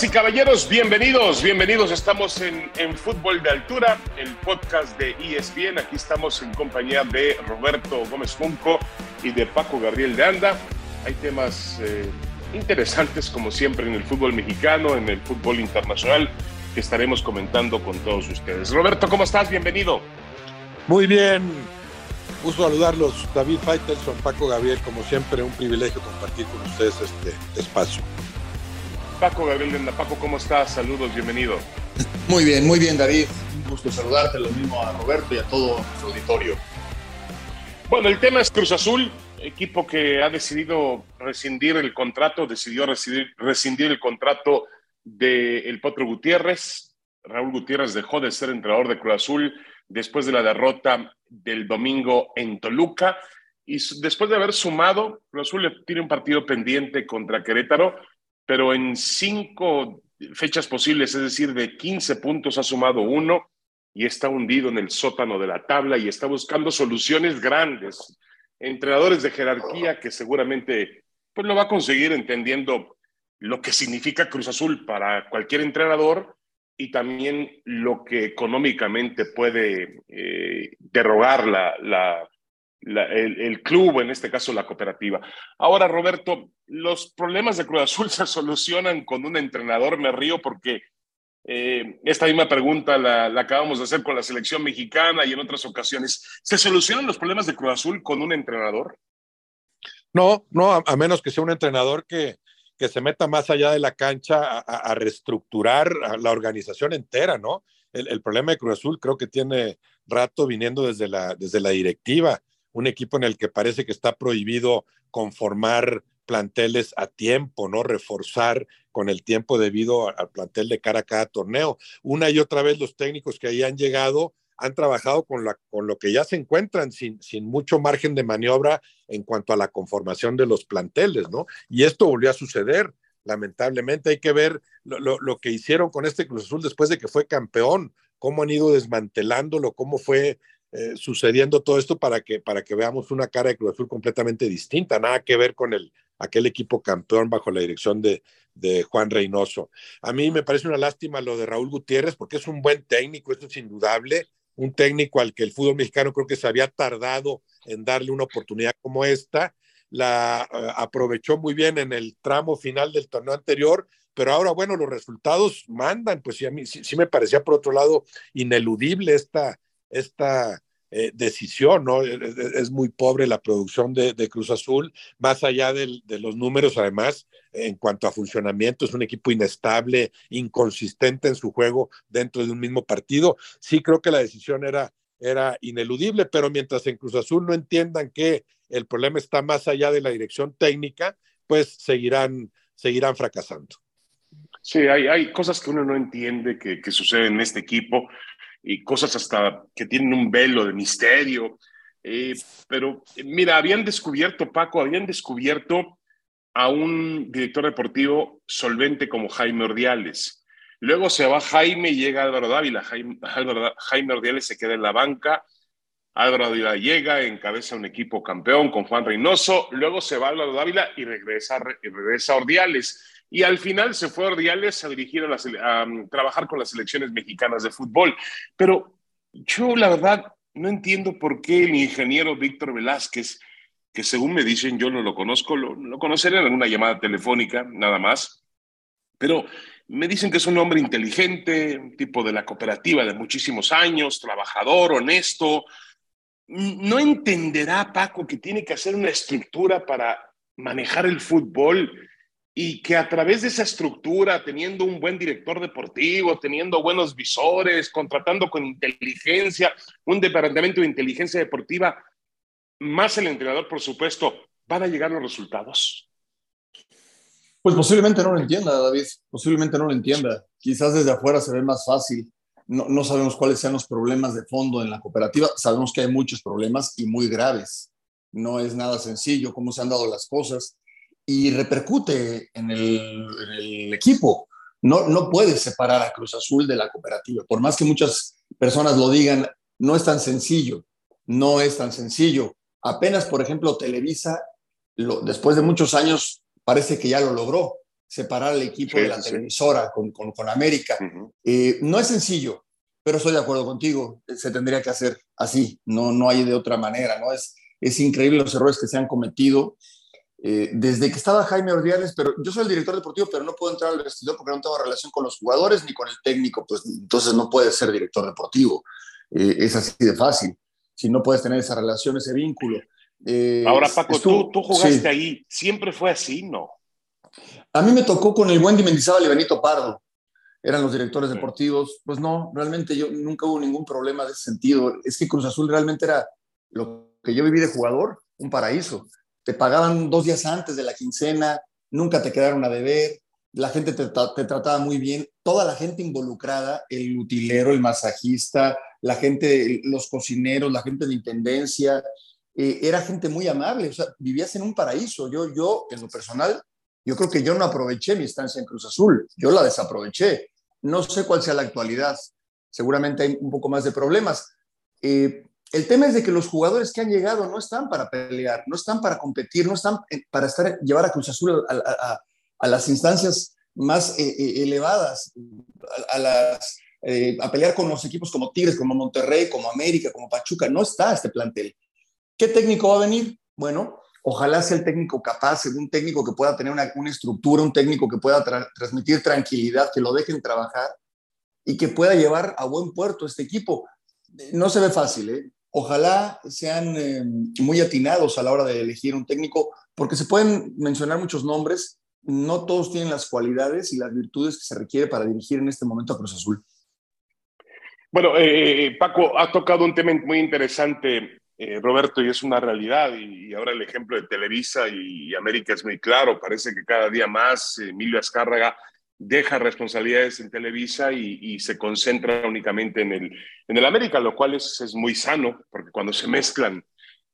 Y caballeros, bienvenidos, bienvenidos. Estamos en, Fútbol de Altura, el podcast de ESPN. Aquí estamos en compañía de Roberto Gómez Junco y de Paco Gabriel de Anda. Hay temas eh, interesantes, como siempre, en el fútbol mexicano, en el fútbol internacional, que estaremos comentando con todos ustedes. Roberto, ¿cómo estás? Bienvenido. Muy bien. Gusto saludarlos, David Faitelson, Paco Gabriel, como siempre, un privilegio compartir con ustedes este espacio. Paco Gabriel de Paco, ¿cómo estás? Saludos, bienvenido. Muy bien, muy bien, David. Un gusto saludarte, lo mismo a Roberto y a todo su auditorio. Bueno, el tema es Cruz Azul, equipo que ha decidido rescindir el contrato, decidió rescindir, el contrato del el Potro Gutiérrez. Raúl Gutiérrez dejó de ser entrenador de Cruz Azul después de la derrota del domingo en Toluca. Y después de haber sumado, Cruz Azul tiene un partido pendiente contra Querétaro pero en cinco fechas posibles, es decir, de 15 puntos ha sumado uno y está hundido en el sótano de la tabla y está buscando soluciones grandes. Entrenadores de jerarquía que seguramente pues lo va a conseguir entendiendo lo que significa Cruz Azul para cualquier entrenador y también lo que económicamente puede eh, derrogar la, la, el, club, en este caso la cooperativa. Ahora, Roberto, los problemas de Cruz Azul se solucionan con un entrenador. Me río porque eh, esta misma pregunta la, acabamos de hacer con la selección mexicana y en otras ocasiones. ¿Se solucionan los problemas de Cruz Azul con un entrenador? No, no, a, menos que sea un entrenador que, que se meta más allá de la cancha a, reestructurar la organización entera, ¿no? El, el, problema de Cruz Azul creo que tiene rato viniendo desde la, desde la directiva un equipo en el que parece que está prohibido conformar planteles a tiempo, ¿no? Reforzar con el tiempo debido al plantel de cara a cada torneo. Una y otra vez los técnicos que ahí han llegado han trabajado con, con lo que ya se encuentran sin, sin mucho margen de maniobra en cuanto a la conformación de los planteles, ¿no? Y esto volvió a suceder. Lamentablemente hay que ver lo, lo que hicieron con este Cruz Azul después de que fue campeón, cómo han ido desmantelándolo, cómo fue eh, sucediendo todo esto para que, para que veamos una cara de Cruz Azul completamente distinta, nada que ver con el, aquel equipo campeón bajo la dirección de, de Juan Reynoso. A mí me parece una lástima lo de Raúl Gutiérrez, porque es un buen técnico, esto es indudable, un técnico al que el fútbol mexicano creo que se había tardado en darle una oportunidad como esta, la eh, aprovechó muy bien en el tramo final del torneo anterior, pero ahora, bueno, los resultados mandan, pues sí, a mí sí me parecía por otro lado ineludible esta, esta eh, decisión, ¿no? Es, muy pobre la producción de, Cruz Azul, más allá de los números, además, en cuanto a funcionamiento, es un equipo inestable, inconsistente en su juego dentro de un mismo partido. Sí creo que la decisión era, era ineludible, pero mientras en Cruz Azul no entiendan que el problema está más allá de la dirección técnica, pues seguirán, seguirán fracasando. Sí, hay, hay cosas que uno no entiende que, que suceden en este equipo y cosas hasta que tienen un velo de misterio. Eh, pero mira, habían descubierto, Paco, habían descubierto a un director deportivo solvente como Jaime Ordiales. Luego se va Jaime y llega Álvaro Dávila. Jaime, Jaime Ordiales se queda en la banca. Álvaro Dávila llega, encabeza un equipo campeón con Juan Reynoso. Luego se va Álvaro Dávila y regresa, y regresa Ordiales. Y al final se fue a Ordiales a dirigir a, um, trabajar con las selecciones mexicanas de fútbol. Pero yo la verdad no entiendo por qué el ingeniero Víctor Velázquez, que según me dicen yo no lo conozco, lo, lo conoceré en alguna llamada telefónica, nada más, pero me dicen que es un hombre inteligente, un tipo de la cooperativa de muchísimos años, trabajador, honesto. No entenderá, Paco, que tiene que hacer una estructura para manejar el fútbol y que a través de esa estructura, teniendo un buen director deportivo, teniendo buenos visores, contratando con inteligencia, un departamento de inteligencia deportiva, más el entrenador, por supuesto, van a llegar los resultados? Pues posiblemente no lo entienda, David, posiblemente no lo entienda. Quizás desde afuera se ve más fácil no, sabemos cuáles sean los problemas de fondo en la cooperativa. Sabemos que hay muchos problemas y muy graves. No es nada sencillo cómo se han dado las cosas y repercute en el, en el equipo. No, no puedes separar a Cruz Azul de la cooperativa. Por más que muchas personas lo digan, no es tan sencillo. No es tan sencillo. Apenas, por ejemplo, Televisa, lo, después de muchos años, parece que ya lo logró separar el equipo de la televisora con, con, con, América. eh, no es sencillo, pero estoy de acuerdo contigo, se tendría que hacer así, no, no hay de otra manera, ¿no? Es, es increíble los errores que se han cometido. Eh, desde que estaba Jaime Ordiales, pero yo soy el director deportivo, pero no puedo entrar al vestidor porque no tengo relación con los jugadores ni con el técnico, pues entonces no puedes ser director deportivo. Eh, es así de fácil. Si no puedes tener esa relación, ese vínculo. Eh, Ahora, Paco, tú, tú, jugaste sí. ahí. ¿Siempre fue así? No. A mí me tocó con el Wendy Mendizábal y Benito Pardo. Eran los directores deportivos. Pues no, realmente yo nunca hubo ningún problema de ese sentido. Es que Cruz Azul realmente era lo que yo viví de jugador, un paraíso. Te pagaban dos días antes de la quincena, nunca te quedaron a deber, la gente te, te trataba muy bien, toda la gente involucrada, el utilero, el masajista, la gente, los cocineros, la gente de intendencia, eh, era gente muy amable, o sea, vivías en un paraíso. Yo, yo, en lo personal, yo creo que yo no aproveché mi estancia en Cruz Azul, yo la desaproveché. No sé cuál sea la actualidad, seguramente hay un poco más de problemas. Eh, el tema es de que los jugadores que han llegado no están para pelear, no están para competir, no están para estar, llevar a Cruz Azul a, a, a las instancias más eh, eh, elevadas, a, las, eh, a pelear con los equipos como Tigres, como Monterrey, como América, como Pachuca. No está este plantel. ¿Qué técnico va a venir? Bueno, ojalá sea el técnico capaz, un técnico que pueda tener una, una estructura, un técnico que pueda tra transmitir tranquilidad, que lo dejen trabajar y que pueda llevar a buen puerto este equipo. No se ve fácil, ¿eh? Ojalá sean eh, muy atinados a la hora de elegir un técnico, porque se pueden mencionar muchos nombres, no todos tienen las cualidades y las virtudes que se requiere para dirigir en este momento a Cruz Azul. Bueno, eh, Paco, ha tocado un tema muy interesante, eh, Roberto, y es una realidad, y, y, ahora el ejemplo de Televisa y, y, América es muy claro, parece que cada día más Emilio Azcárraga deja responsabilidades en Televisa y, se concentra únicamente en el, en el América, lo cual es, muy sano, porque cuando se mezclan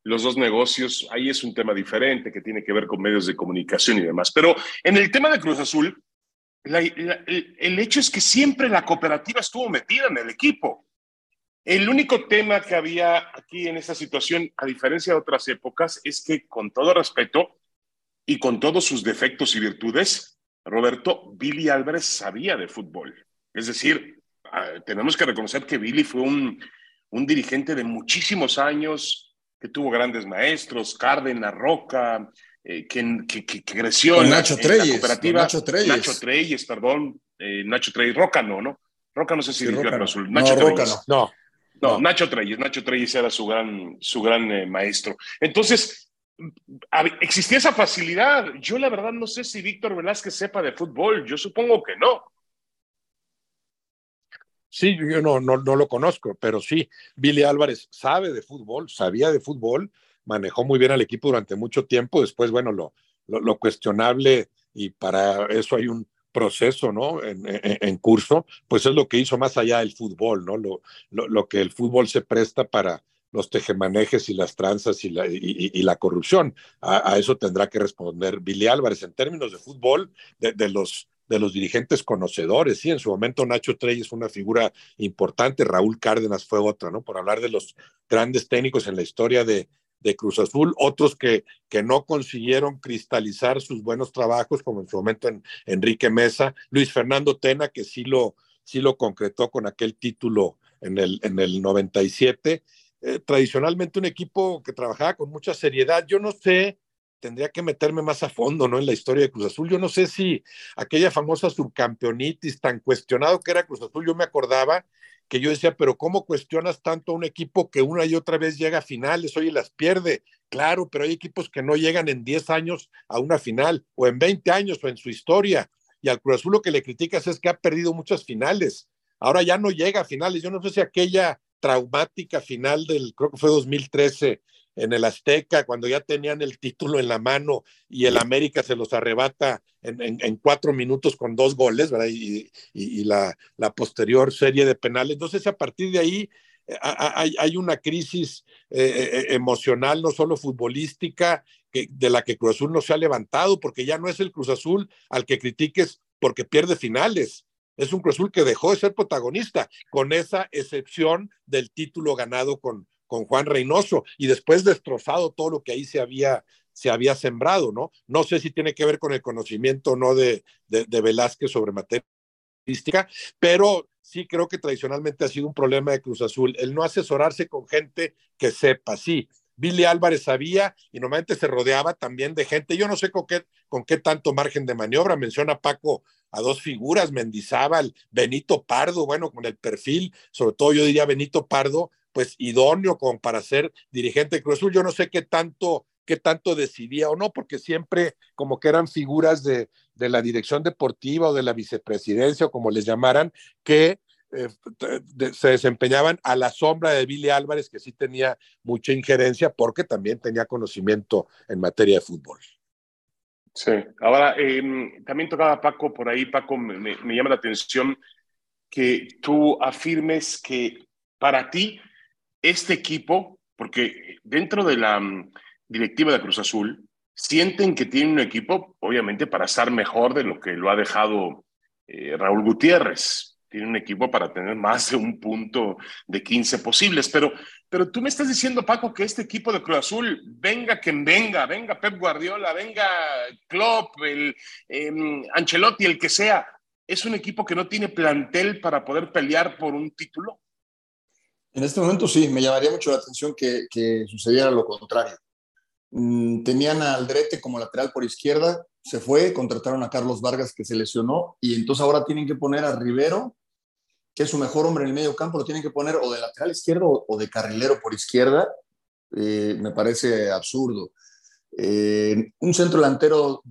los dos negocios, ahí es un tema diferente que tiene que ver con medios de comunicación y demás. Pero en el tema de Cruz Azul, el hecho es que siempre la cooperativa estuvo metida en el equipo. El único tema que había aquí en esta situación, a diferencia de otras épocas, es que con todo respeto y con todos sus defectos y virtudes, Roberto, Billy Álvarez sabía de fútbol. Es decir, tenemos que reconocer que Billy fue un, un dirigente de muchísimos años, que tuvo grandes maestros, Cárdenas, Roca, eh, que, que, que, creció con en, Nacho en Treyes, la cooperativa. Nacho Treyes. Nacho Treyes, perdón. Eh, Nacho Treyes, Roca no, ¿no? Roca no sé si sí, dirigió Roca, Azul. No, Nacho no. Roca no. no. No, Nacho Treyes, Nacho Treyes era su gran, su gran eh, maestro. Entonces, existía esa facilidad. Yo la verdad no sé si Víctor Velázquez sepa de fútbol, yo supongo que no. Sí, yo no, lo conozco, pero sí, Billy Álvarez sabe de fútbol, sabía de fútbol, manejó muy bien al equipo durante mucho tiempo, después, bueno, lo, cuestionable y para eso hay un proceso, ¿no? En, curso, pues es lo que hizo más allá del fútbol, ¿no? Lo que el fútbol se presta para, los tejemanejes y las tranzas y la, y, y la corrupción. A, a, eso tendrá que responder Billy Álvarez en términos de fútbol, de, de, los, de los dirigentes conocedores. Sí, en su momento Nacho Treyes fue una figura importante, Raúl Cárdenas fue otra, ¿no? Por hablar de los grandes técnicos en la historia de, de Cruz Azul, otros que, que no consiguieron cristalizar sus buenos trabajos, como en su momento en Enrique Mesa, Luis Fernando Tena, que sí lo, sí lo concretó con aquel título en el, en el 97 eh, tradicionalmente un equipo que trabajaba con mucha seriedad. Yo no sé, tendría que meterme más a fondo ¿no? en la historia de Cruz Azul. Yo no sé si aquella famosa subcampeonitis tan cuestionado que era Cruz Azul, yo me acordaba que yo decía, pero ¿cómo cuestionas tanto a un equipo que una y otra vez llega a finales, oye, las pierde? Claro, pero hay equipos que no llegan en 10 años a una final, o en 20 años, o en su historia. Y al Cruz Azul lo que le criticas es que ha perdido muchas finales. Ahora ya no llega a finales. Yo no sé si aquella traumática final del, creo que fue 2013, en el Azteca, cuando ya tenían el título en la mano y el América se los arrebata en, cuatro minutos con dos goles, ¿verdad? Y, la, posterior serie de penales. Entonces, a partir de ahí hay, una crisis eh, eh, emocional, no solo futbolística, que, de la que Cruz Azul no se ha levantado, porque ya no es el Cruz Azul al que critiques porque pierde finales. Es un Cruz Azul que dejó de ser protagonista, con esa excepción del título ganado con, con Juan Reynoso y después destrozado todo lo que ahí se había, se había sembrado, ¿no? No sé si tiene que ver con el conocimiento o no de, de, Velázquez sobre materia pero sí creo que tradicionalmente ha sido un problema de Cruz Azul, el no asesorarse con gente que sepa, sí. Billy Álvarez sabía y normalmente se rodeaba también de gente, yo no sé con qué, con qué tanto margen de maniobra, menciona Paco a dos figuras, Mendizábal, Benito Pardo, bueno, con el perfil, sobre todo yo diría Benito Pardo, pues idóneo como para ser dirigente de Cruz. Yo no sé qué tanto, qué tanto decidía o no, porque siempre como que eran figuras de, de la dirección deportiva o de la vicepresidencia o como les llamaran, que eh, se desempeñaban a la sombra de Billy Álvarez, que sí tenía mucha injerencia porque también tenía conocimiento en materia de fútbol. Sí, ahora em, también tocaba Paco por ahí, Paco, me, me, llama la atención que tú afirmes que para ti este equipo, porque dentro de la mm, directiva de Cruz Azul, sienten que tienen un equipo, obviamente, para estar mejor de lo que lo ha dejado eh, Raúl Gutiérrez. Tiene un equipo para tener más de un punto de 15 posibles. Pero, pero tú me estás diciendo, Paco, que este equipo de Cruz Azul, venga quien venga, venga Pep Guardiola, venga Klopp, el em, Ancelotti, el que sea, es un equipo que no tiene plantel para poder pelear por un título. En este momento sí, me llamaría mucho la atención que, sucediera lo contrario. Mm, tenían a Aldrete como lateral por izquierda, se fue, contrataron a Carlos Vargas que se lesionó y entonces ahora tienen que poner a Rivero, que es su mejor hombre en el medio campo, lo tienen que poner o de lateral izquierdo o de carrilero por izquierda. Eh, me parece absurdo. Eh, un centro delantero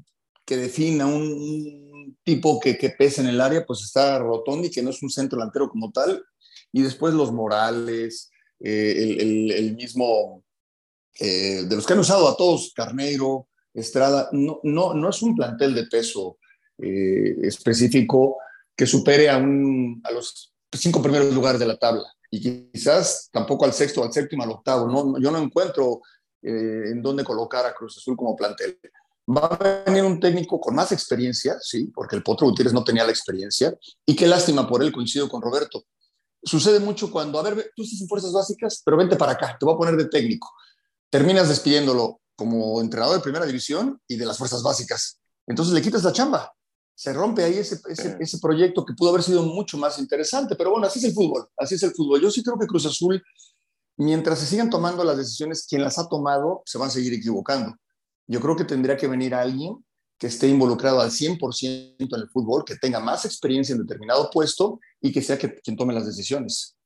que defina un, tipo que, pesa en el área, pues está Rotondi, que no es un centro delantero como tal, y después los Morales, eh, el, mismo, eh, de los que han usado a todos, Carneiro, Estrada, no, no, no es un plantel de peso eh, específico que supere a, un, a los cinco primeros lugares de la tabla y quizás tampoco al sexto, al séptimo, al octavo. No, yo no encuentro en dónde colocar a Cruz Azul como plantel. Va a venir un técnico con más experiencia, sí, porque el Potro Gutiérrez no tenía la experiencia, y qué lástima por él, coincido con Roberto sucede mucho cuando, a ver, tú estás en fuerzas básicas, pero vente para acá, te voy a poner de técnico. Terminas despidiéndolo como entrenador de primera división y de las fuerzas básicas. Entonces le quitas la chamba. Se rompe ahí ese, ese, proyecto que pudo haber sido mucho más interesante, pero bueno, así es el fútbol, así es el fútbol. Yo sí creo que Cruz Azul, mientras se sigan tomando las decisiones, quien las ha tomado se van a seguir equivocando. Yo creo que tendría que venir alguien que esté involucrado al 100% en el fútbol, que tenga más experiencia en determinado puesto y que sea quien tome las decisiones.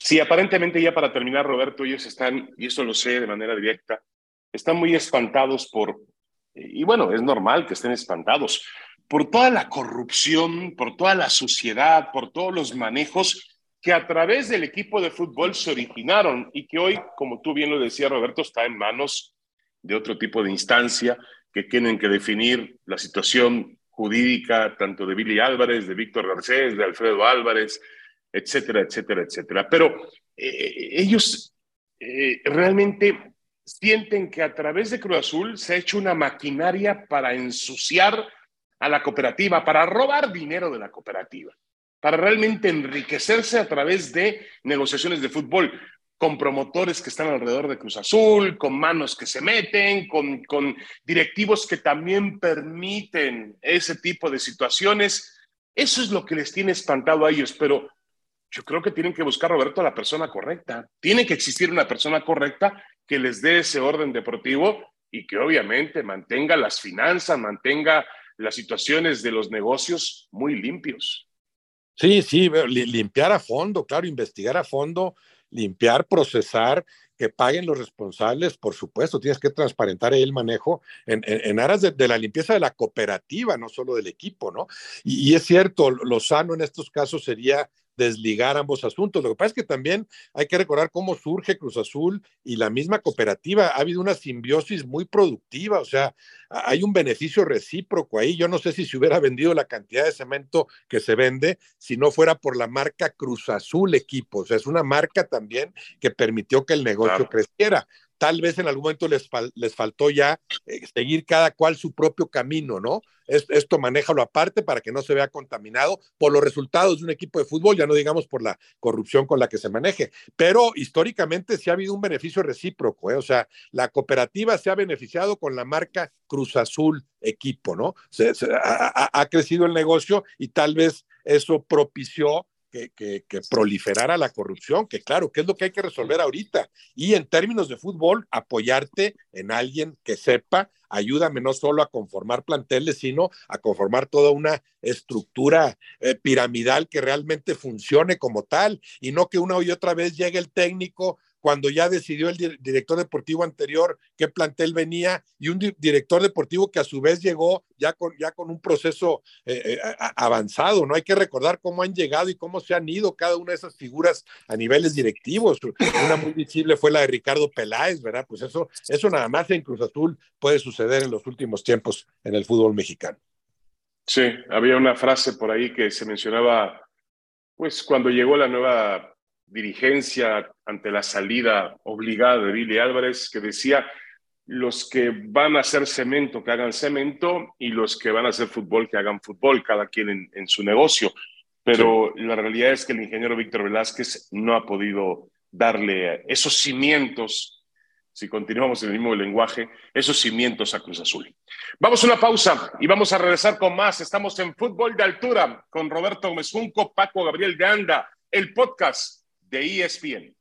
Sí, aparentemente ya para terminar, Roberto, ellos están, y eso lo sé de manera directa, están muy espantados por, y bueno, es normal que estén espantados, por toda la corrupción, por toda la suciedad, por todos los manejos que a través del equipo de fútbol se originaron y que hoy, como tú bien lo decías, Roberto, está en manos de otro tipo de instancia que tienen que definir la situación jurídica tanto de Billy Álvarez, de Víctor Garcés, de Alfredo Álvarez, etcétera, etcétera, etcétera. Pero eh, ellos eh, realmente sienten que a través de Cruz Azul se ha hecho una maquinaria para ensuciar a la cooperativa, para robar dinero de la cooperativa, para realmente enriquecerse a través de negociaciones de fútbol con promotores que están alrededor de Cruz Azul, con manos que se meten, con, con directivos que también permiten ese tipo de situaciones. Eso es lo que les tiene espantado a ellos, pero yo creo que tienen que buscar, Roberto, a la persona correcta. Tiene que existir una persona correcta que les dé ese orden deportivo y que obviamente mantenga las finanzas, mantenga las situaciones de los negocios muy limpios. Sí, sí, limpiar a fondo, claro, investigar a fondo limpiar, procesar, que paguen los responsables, por supuesto, tienes que transparentar el manejo en, aras de, la limpieza de la cooperativa, no solo del equipo, ¿no? Y, es cierto, lo sano en estos casos sería desligar ambos asuntos. Lo que pasa es que también hay que recordar cómo surge Cruz Azul y la misma cooperativa. Ha habido una simbiosis muy productiva, o sea, hay un beneficio recíproco ahí. Yo no sé si se hubiera vendido la cantidad de cemento que se vende si no fuera por la marca Cruz Azul Equipo. O sea, es una marca también que permitió que el negocio creciera tal vez en algún momento les, les faltó ya eh, seguir cada cual su propio camino, ¿no? esto manéjalo aparte para que no se vea contaminado por los resultados de un equipo de fútbol, ya no digamos por la corrupción con la que se maneje. Pero históricamente sí ha habido un beneficio recíproco, ¿eh? o sea, la cooperativa se ha beneficiado con la marca Cruz Azul equipo, ¿no? ha crecido el negocio y tal vez eso propició que, proliferara la corrupción, que claro, que es lo que hay que resolver ahorita. Y en términos de fútbol, apoyarte en alguien que sepa, ayúdame no solo a conformar planteles, sino a conformar toda una estructura eh, piramidal que realmente funcione como tal y no que una y otra vez llegue el técnico cuando ya decidió el director deportivo anterior qué plantel venía y un director deportivo que a su vez llegó ya con, ya con un proceso eh, eh, avanzado, ¿no? Hay que recordar cómo han llegado y cómo se han ido cada una de esas figuras a niveles directivos. Una muy visible fue la de Ricardo Peláez, ¿verdad? Pues eso, eso nada más en Cruz Azul puede suceder en los últimos tiempos en el fútbol mexicano. Sí, había una frase por ahí que se mencionaba, pues cuando llegó la nueva dirigencia ante la salida obligada de Billy Álvarez que decía los que van a hacer cemento que hagan cemento y los que van a hacer fútbol que hagan fútbol, cada quien en, su negocio. Pero la realidad es que el ingeniero Víctor Velázquez no ha podido darle esos cimientos, si continuamos en el mismo lenguaje, esos cimientos a Cruz Azul. Vamos a una pausa y vamos a regresar con más. Estamos en Fútbol de Altura con Roberto Gómez Junco, Paco Gabriel Ganda, el podcast de ESPN.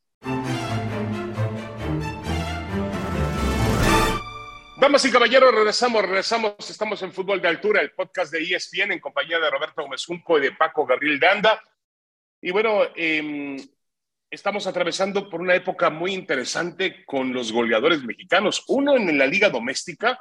Damas y caballeros, regresamos, regresamos. Estamos en Fútbol de Altura, el podcast de ESPN en compañía de Roberto Gómez Junco y de Paco Gabriel Danda. Y bueno, em, estamos atravesando por una época muy interesante con los goleadores mexicanos, uno en la liga doméstica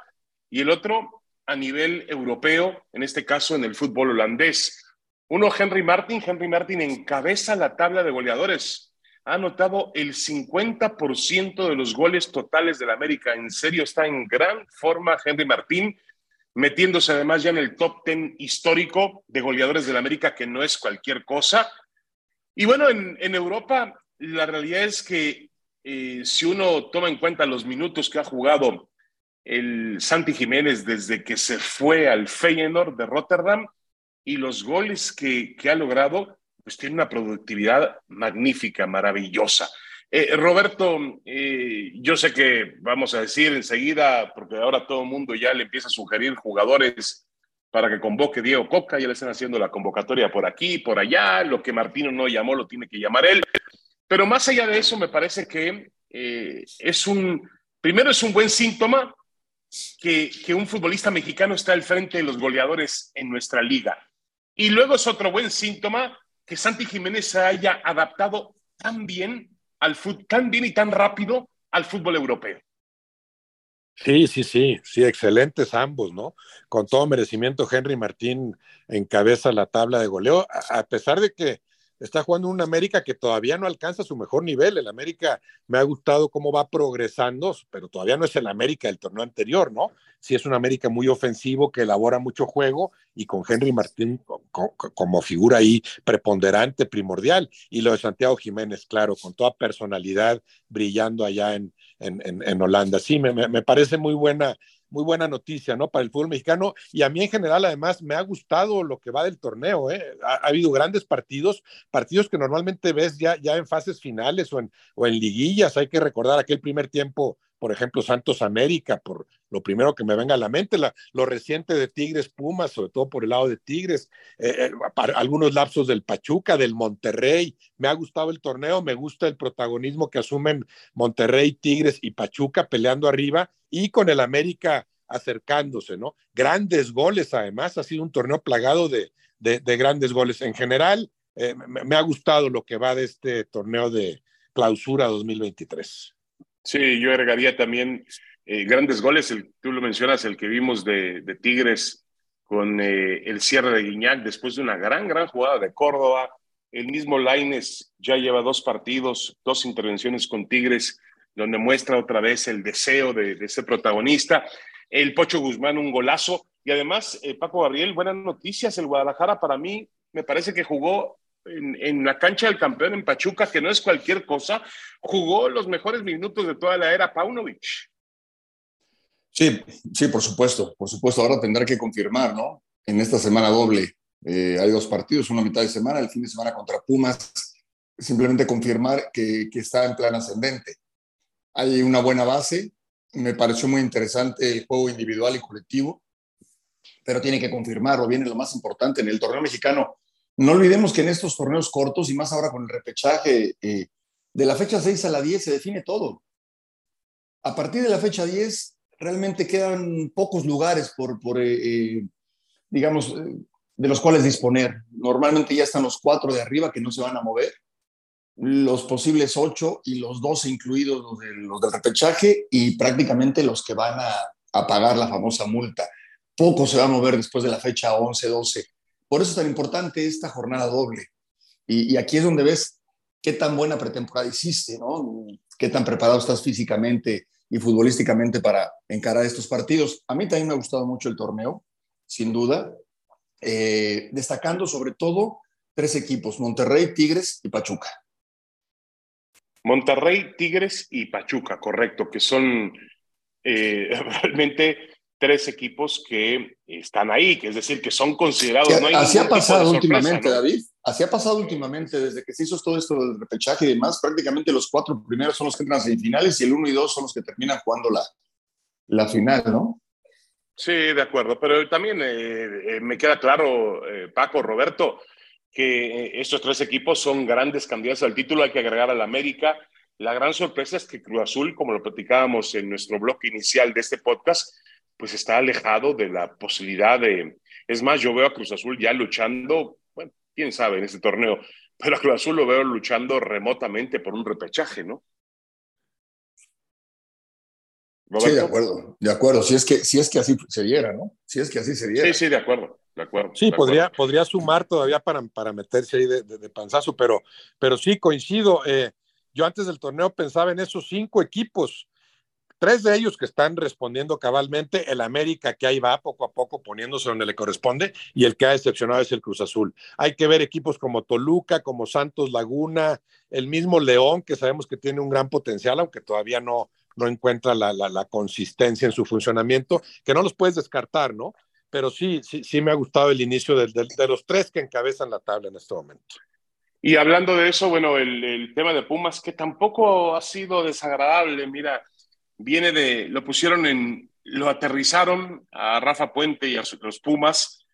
y el otro a nivel europeo, en este caso en el fútbol holandés. Uno, Henry Martin. Henry Martin encabeza la tabla de goleadores. Ha anotado el 50% de los goles totales del América. En serio, está en gran forma Henry Martín, metiéndose además ya en el top 10 histórico de goleadores del América, que no es cualquier cosa. Y bueno, en, Europa, la realidad es que eh, si uno toma en cuenta los minutos que ha jugado el Santi Jiménez desde que se fue al Feyenoord de Rotterdam, y los goles que, ha logrado, pues tiene una productividad magnífica, maravillosa. Eh, Roberto, eh, yo sé que vamos a decir enseguida, porque ahora todo el mundo ya le empieza a sugerir jugadores para que convoque Diego Coca, ya le están haciendo la convocatoria por aquí, por allá, lo que Martino no llamó lo tiene que llamar él. Pero más allá de eso, me parece que eh, es un, primero es un buen síntoma que, que un futbolista mexicano está al frente de los goleadores en nuestra liga. Y luego es otro buen síntoma que Santi Jiménez se haya adaptado tan bien al tan bien y tan rápido al fútbol europeo. Sí, sí, sí, sí, excelentes ambos, ¿no? Con todo merecimiento, Henry Martín encabeza la tabla de goleo, a pesar de que está jugando un América que todavía no alcanza su mejor nivel. El América me ha gustado cómo va progresando, pero todavía no es el América del torneo anterior, ¿no? Sí es un América muy ofensivo que elabora mucho juego y con Henry Martín como figura ahí preponderante, primordial. Y lo de Santiago Jiménez, claro, con toda personalidad brillando allá en, en, Holanda. Sí, me, me parece muy buena muy buena noticia, ¿no? Para el fútbol mexicano. Y a mí en general, además, me ha gustado lo que va del torneo, ¿eh? Ha, habido grandes partidos, partidos que normalmente ves ya, ya en fases finales o en, o en liguillas. Hay que recordar aquel primer tiempo por ejemplo, Santos América, por lo primero que me venga a la mente, la, lo reciente de Tigres Pumas, sobre todo por el lado de Tigres, eh, eh, algunos lapsos del Pachuca, del Monterrey. Me ha gustado el torneo, me gusta el protagonismo que asumen Monterrey, Tigres y Pachuca peleando arriba y con el América acercándose, ¿no? Grandes goles, además, ha sido un torneo plagado de, de, grandes goles. En general, eh, me ha gustado lo que va de este torneo de clausura 2023. Sí, yo agregaría también eh, grandes goles, el, tú lo mencionas, el que vimos de, Tigres con eh, el cierre de Guiñac después de una gran, gran jugada de Córdoba, El mismo Laines ya lleva dos partidos, dos intervenciones con Tigres, donde muestra otra vez el deseo de, de ser protagonista. El Pocho Guzmán, un golazo. Y además, eh, Paco Gabriel, buenas noticias. El Guadalajara para mí me parece que jugó en, en, la cancha del campeón en Pachuca, que no es cualquier cosa, jugó los mejores minutos de toda la era Paunovic. Sí, sí, por supuesto, por supuesto. Ahora tendrá que confirmar, ¿no? En esta semana doble eh, hay dos partidos, una mitad de semana, el fin de semana contra Pumas. Simplemente confirmar que, está en plan ascendente. Hay una buena base. Me pareció muy interesante el juego individual y colectivo, pero tiene que confirmarlo. Viene lo más importante en el torneo mexicano. No olvidemos que en estos torneos cortos y más ahora con el repechaje, eh, de la fecha 6 a la 10 se define todo. A partir de la fecha 10 realmente quedan pocos lugares por, eh, eh, digamos, eh, de los cuales disponer. Normalmente ya están los cuatro de arriba que no se van a mover, los posibles ocho y los doce incluidos los, de, los del repechaje y prácticamente los que van a, pagar la famosa multa. Poco se va a mover después de la fecha 11, 12. Por eso es tan importante esta jornada doble. Y, y aquí es donde ves qué tan buena pretemporada hiciste, ¿no? Qué tan preparado estás físicamente, y futbolísticamente para encarar estos partidos. A mí también me ha gustado mucho el torneo, sin duda, eh, destacando sobre todo tres equipos, Monterrey, Tigres y Pachuca. Monterrey, Tigres y Pachuca, correcto, que son eh, realmente tres equipos que están ahí, que es decir, que son considerados. Que, no así ha pasado últimamente, ¿no? David. Así ha pasado últimamente, desde que se hizo todo esto del repechaje y demás, prácticamente los cuatro primeros son los que entran a semifinales y el uno y dos son los que terminan jugando la, la final, ¿no? Sí, de acuerdo, pero también eh, eh, me queda claro, eh, Paco, Roberto, que eh, estos tres equipos son grandes candidatos al título, hay que agregar al América. La gran sorpresa es que Cruz Azul, como lo platicábamos en nuestro bloque inicial de este podcast, pues está alejado de la posibilidad de... Es más, yo veo a Cruz Azul ya luchando, bueno, quién sabe en este torneo, pero a Cruz Azul lo veo luchando remotamente por un repechaje, ¿no? ¿Roberto? Sí, de acuerdo, de acuerdo. Si es, que, si es que así se diera, ¿no? Si es que así se diera. Sí, sí, de acuerdo, de acuerdo. Sí, de podría, acuerdo. podría sumar todavía para, para meterse ahí de, de, de panzazo, pero, pero sí, coincido. Eh, yo antes del torneo pensaba en esos cinco equipos tres de ellos que están respondiendo cabalmente, el América que ahí va poco a poco poniéndose donde le corresponde y el que ha decepcionado es el Cruz Azul. Hay que ver equipos como Toluca, como Santos Laguna, el mismo León que sabemos que tiene un gran potencial, aunque todavía no, no encuentra la, la, consistencia en su funcionamiento, que no los puedes descartar, ¿no? Pero sí, sí, sí me ha gustado el inicio de, de, de los tres que encabezan la tabla en este momento. Y hablando de eso, bueno, el, el tema de Pumas, que tampoco ha sido desagradable, mira, viene de, lo pusieron en, lo aterrizaron a Rafa Puente y a los Pumas,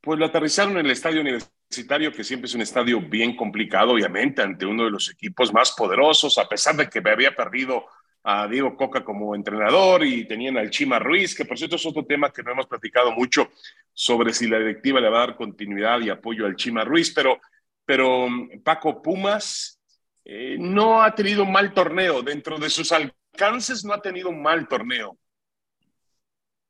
pues lo aterrizaron en el estadio universitario, que siempre es un estadio bien complicado, obviamente, ante uno de los equipos más poderosos, a pesar de que me había perdido a Diego Coca como entrenador y tenían al Chima Ruiz, que por cierto es otro tema que no hemos platicado mucho sobre si la directiva le va a dar continuidad y apoyo al Chima Ruiz, pero, pero Paco Pumas eh, no ha tenido mal torneo dentro de sus alcances, no ha tenido un mal torneo.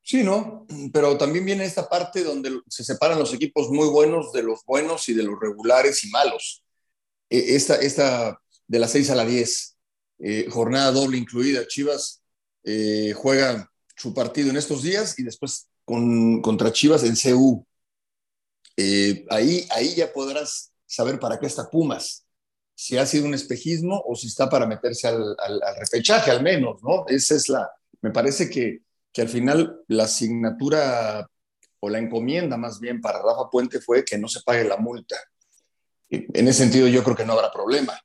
Sí, ¿no? Pero también viene esta parte donde se separan los equipos muy buenos de los buenos y de los regulares y malos. Esta, esta de las 6 a la 10, eh, jornada doble incluida. Chivas eh, juega su partido en estos días y después con, contra Chivas en CU. Eh, ahí, ahí ya podrás saber para qué está Pumas, si ha sido un espejismo o si está para meterse al, al, al repechaje al menos, ¿no? Esa es la, me parece que, que al final la asignatura o la encomienda más bien para Rafa Puente fue que no se pague la multa. En ese sentido yo creo que no habrá problema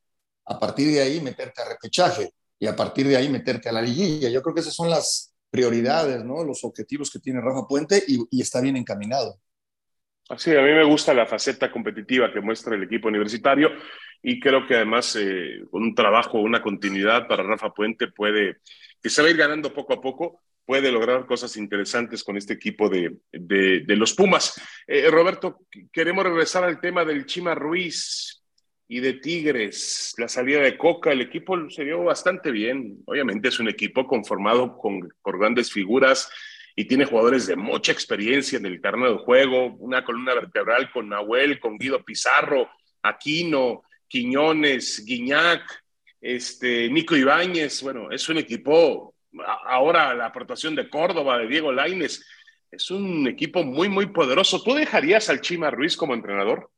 a partir de ahí meterte a repechaje y a partir de ahí meterte a la liguilla. Yo creo que esas son las prioridades, ¿no? Los objetivos que tiene Rafa Puente y, y está bien encaminado. Así, a mí me gusta la faceta competitiva que muestra el equipo universitario y creo que además eh, con un trabajo, una continuidad para Rafa Puente puede, que se va a ir ganando poco a poco, puede lograr cosas interesantes con este equipo de, de, de los Pumas. Eh, Roberto, queremos regresar al tema del Chima Ruiz y de Tigres, la salida de Coca, el equipo se vio bastante bien. Obviamente es un equipo conformado con, por grandes figuras y tiene jugadores de mucha experiencia en el terreno de juego, una columna vertebral con Nahuel, con Guido Pizarro, Aquino, Quiñones, Guiñac, este, Nico Ibáñez, bueno, es un equipo, ahora la aportación de Córdoba, de Diego Laines, es un equipo muy, muy poderoso. ¿Tú dejarías al Chima Ruiz como entrenador?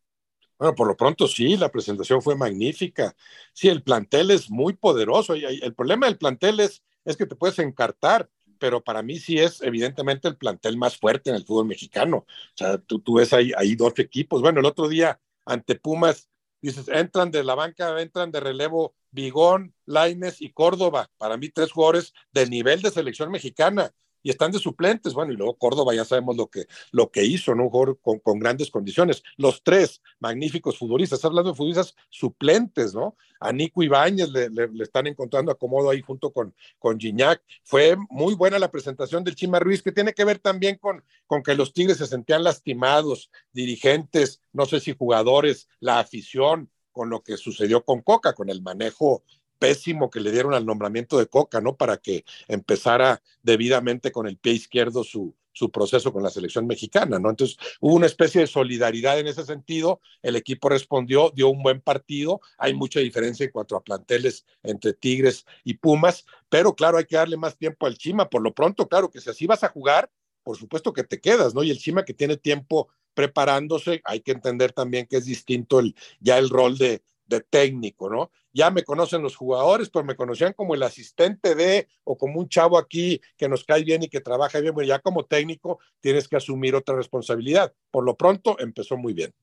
Bueno, por lo pronto sí, la presentación fue magnífica. Sí, el plantel es muy poderoso. Y el problema del plantel es, es que te puedes encartar, pero para mí sí es evidentemente el plantel más fuerte en el fútbol mexicano. O sea, tú, tú ves ahí, ahí dos equipos. Bueno, el otro día ante Pumas, dices, entran de la banca, entran de relevo Bigón, Laines y Córdoba. Para mí, tres jugadores de nivel de selección mexicana y están de suplentes. Bueno, y luego Córdoba ya sabemos lo que, lo que hizo, ¿no? Un jugador con, grandes condiciones. Los tres magníficos futbolistas, hablando de futbolistas suplentes, ¿no? A Nico Ibáñez le, le, están encontrando acomodo ahí junto con, con Gignac. Fue muy buena la presentación del Chima Ruiz, que tiene que ver también con, con que los Tigres se sentían lastimados, dirigentes, no sé si jugadores, la afición, con lo que sucedió con Coca, con el manejo pésimo que le dieron al nombramiento de Coca, ¿no? Para que empezara debidamente con el pie izquierdo su, su proceso con la selección mexicana, ¿no? Entonces hubo una especie de solidaridad en ese sentido, el equipo respondió, dio un buen partido, hay mucha diferencia en cuanto a planteles entre Tigres y Pumas, pero claro, hay que darle más tiempo al Chima, por lo pronto, claro, que si así vas a jugar, por supuesto que te quedas, ¿no? Y el Chima que tiene tiempo preparándose, hay que entender también que es distinto el, ya el rol de, de técnico, ¿no? Ya me conocen los jugadores, pero me conocían como el asistente de o como un chavo aquí que nos cae bien y que trabaja bien, bueno, ya como técnico tienes que asumir otra responsabilidad. Por lo pronto empezó muy bien.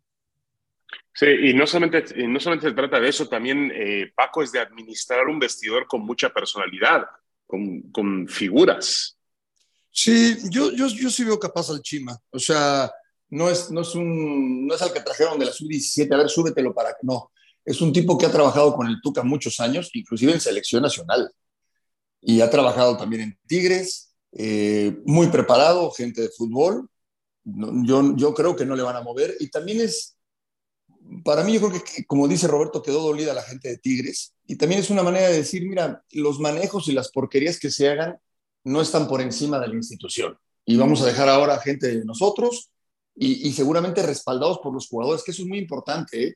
Sí, y no solamente, no solamente se trata de eso, también eh, Paco es de administrar un vestidor con mucha personalidad, con, con figuras. Sí, yo, yo, yo sí veo capaz al Chima. O sea, no es, no es, un, no es al que trajeron de la sub-17, a ver, súbetelo para que no es un tipo que ha trabajado con el Tuca muchos años, inclusive en selección nacional. Y ha trabajado también en Tigres, eh, muy preparado, gente de fútbol. yo, creo que no le van a mover. Y también es, para mí yo creo que, como dice Roberto, quedó dolida la gente de Tigres. Y también es una manera de decir, mira, los manejos y las porquerías que se hagan no están por encima de la institución. Y vamos a dejar ahora a gente de nosotros y, y seguramente respaldados por los jugadores, que eso es muy importante. ¿eh?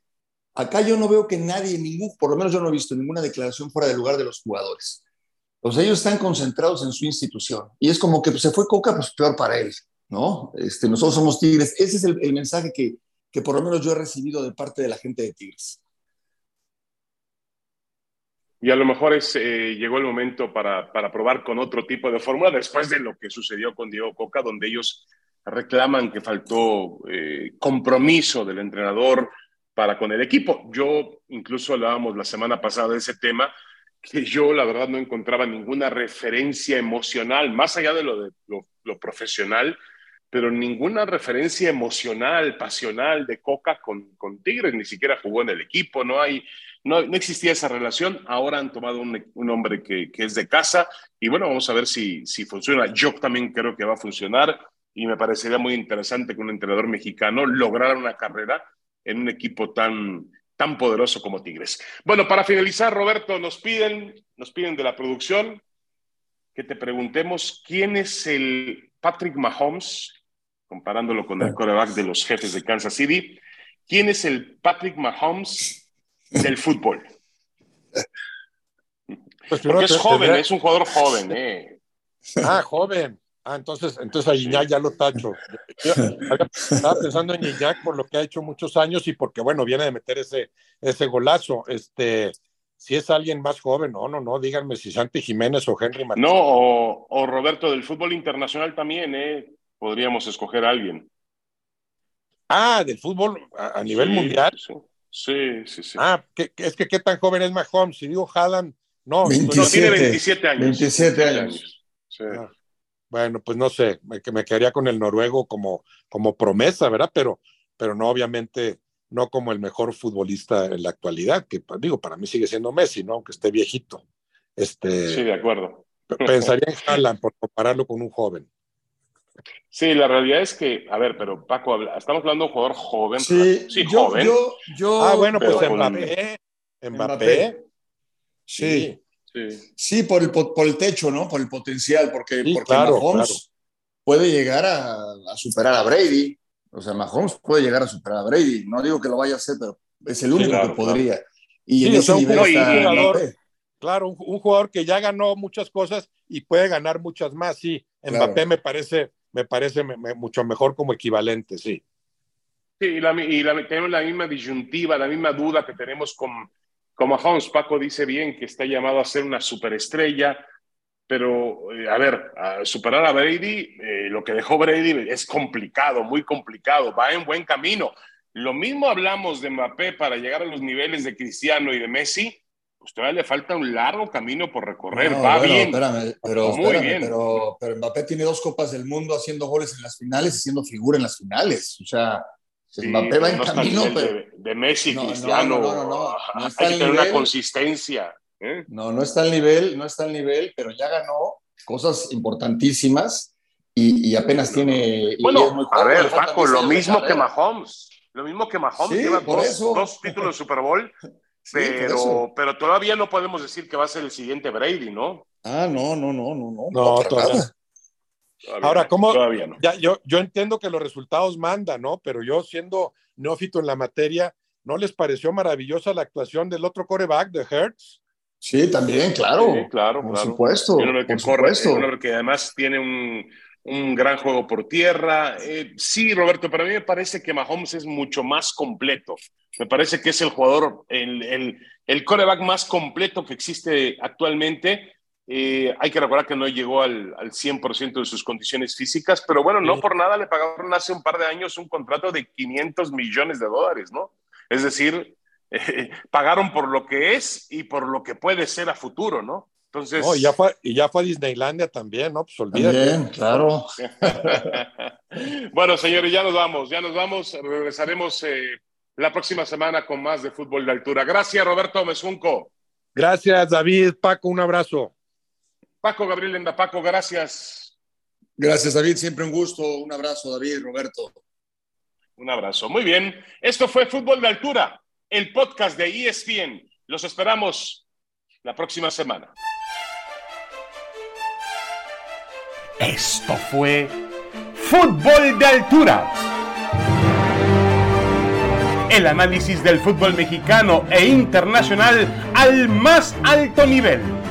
Acá yo no veo que nadie, ningún, por lo menos yo no he visto ninguna declaración fuera del lugar de los jugadores. Pues ellos están concentrados en su institución. Y es como que pues, se fue Coca, pues peor para él, ¿no? Este, nosotros somos Tigres. Ese es el, el mensaje que, que por lo menos yo he recibido de parte de la gente de Tigres. Y a lo mejor es, eh, llegó el momento para, para, probar con otro tipo de fórmula después de lo que sucedió con Diego Coca, donde ellos reclaman que faltó eh, compromiso del entrenador, para con el equipo. Yo incluso hablábamos la semana pasada de ese tema, que yo la verdad no encontraba ninguna referencia emocional, más allá de lo, profesional, pero ninguna referencia emocional, pasional de Coca con, con, Tigres, ni siquiera jugó en el equipo, no hay, no, no existía esa relación, ahora han tomado un, un hombre que, que, es de casa y bueno, vamos a ver si, si funciona. Yo también creo que va a funcionar y me parecería muy interesante que un entrenador mexicano lograra una carrera en un equipo tan, tan poderoso como Tigres. Bueno, para finalizar, Roberto, nos piden, nos piden de la producción que te preguntemos quién es el Patrick Mahomes, comparándolo con el coreback de los jefes de Kansas City, quién es el Patrick Mahomes del fútbol. Pues Porque es joven, es un jugador joven, ¿eh? Ah, joven. Ah, entonces, entonces a Iñak ya lo tacho. Yo estaba pensando en Iñak por lo que ha hecho muchos años y porque, bueno, viene de meter ese, ese golazo. Este, si es alguien más joven, no, no, no, díganme si Santi Jiménez o Henry Martínez. No, o, o, Roberto del fútbol internacional también, ¿eh? Podríamos escoger a alguien. Ah, del fútbol a, a nivel sí, mundial. Sí, sí, sí. sí. Ah, que, es que qué tan joven es Mahomes. Si digo Haaland, no. 27, no tiene 27 años. 27 años. años. Sí. Ah. Bueno, pues no sé, me, me quedaría con el noruego como, como promesa, ¿verdad? Pero, pero no, obviamente, no como el mejor futbolista en la actualidad, que pues, digo, para mí sigue siendo Messi, ¿no? Aunque esté viejito. Este, sí, de acuerdo. Pensaría en Haaland por compararlo con un joven. Sí, la realidad es que, a ver, pero Paco, estamos hablando de un jugador joven. Sí, sí yo, joven. Yo, yo, ah, bueno, pues. Mbappé, Mbappé. Mbappé. Sí. Sí. Sí, por, el, por el techo, ¿no? Por el potencial, porque, sí, porque claro, Mahomes claro. puede llegar a, a, superar a Brady. O sea, Mahomes puede llegar a superar a Brady. No digo que lo vaya a hacer, pero Es el único que podría. Y en ese nivel Claro, un, jugador que ya ganó muchas cosas y puede ganar muchas más, sí. Mbappé me parece, me parece mucho mejor como equivalente, sí. Sí, y, la, tenemos la misma disyuntiva, la misma duda que tenemos con, como Hans Paco dice bien, que está llamado a ser una superestrella, pero eh, a ver, superar a Brady, eh, lo que dejó Brady es complicado, muy complicado, va en buen camino. Lo mismo hablamos de Mbappé para llegar a los niveles de Cristiano y de Messi, pues todavía le falta un largo camino por recorrer. Va bien. Espérame, pero, Muy bien. Pero, pero, Mbappé tiene dos Copas del Mundo haciendo goles en las finales y siendo figura en las finales. O sea, Mbappé va en camino. Pero... De, Messi, Cristiano. No, no, no. no está hay que tener una consistencia. ¿eh? No, no está al nivel, no está al nivel, pero ya ganó cosas importantísimas y, apenas tiene. Bueno, a ver, Paco, lo mismo que Mahomes. Lo mismo que Mahomes, lleva dos, dos títulos de Super Bowl pero, pero todavía no podemos decir que va a ser el siguiente Brady, ¿no? Ah, no, no, no, no, no. No, todavía. Ahora, ¿cómo? Todavía no. Ya, yo, yo entiendo que los resultados mandan, ¿no? Pero yo, siendo neófito en la materia, ¿no les pareció maravillosa la actuación del otro coreback de Hertz? Sí, también, claro. Sí, claro, por supuesto. que por corre, supuesto. que además tiene un, un gran juego por tierra. Eh, sí, Roberto, pero a mí me parece que Mahomes es mucho más completo. Me parece que es el jugador, el, el, el coreback más completo que existe actualmente. Eh, hay que recordar que no llegó al, al 100% de sus condiciones físicas, pero bueno, no por nada le pagaron hace un par de años un contrato de 500 millones de dólares, ¿no? Es decir, pagaron por lo que es y por lo que puede ser a futuro, ¿no? Entonces. y, ya fue, y ya fue a Disneylandia también, ¿no? Pues olvídate. Bien, claro. bueno, señores, ya nos vamos, ya nos vamos. Regresaremos eh, la próxima semana con más de fútbol de altura. Gracias, Roberto Mesunco. Gracias, David. Paco, un abrazo. Paco Gabriel Enda, Paco, gracias. Gracias, David. Siempre un gusto. Un abrazo, David, Roberto. Un abrazo. Muy bien. Esto fue Fútbol de Altura, el podcast de ESPN. Los esperamos la próxima semana. Esto fue Fútbol de Altura. El análisis del fútbol mexicano e internacional al más alto nivel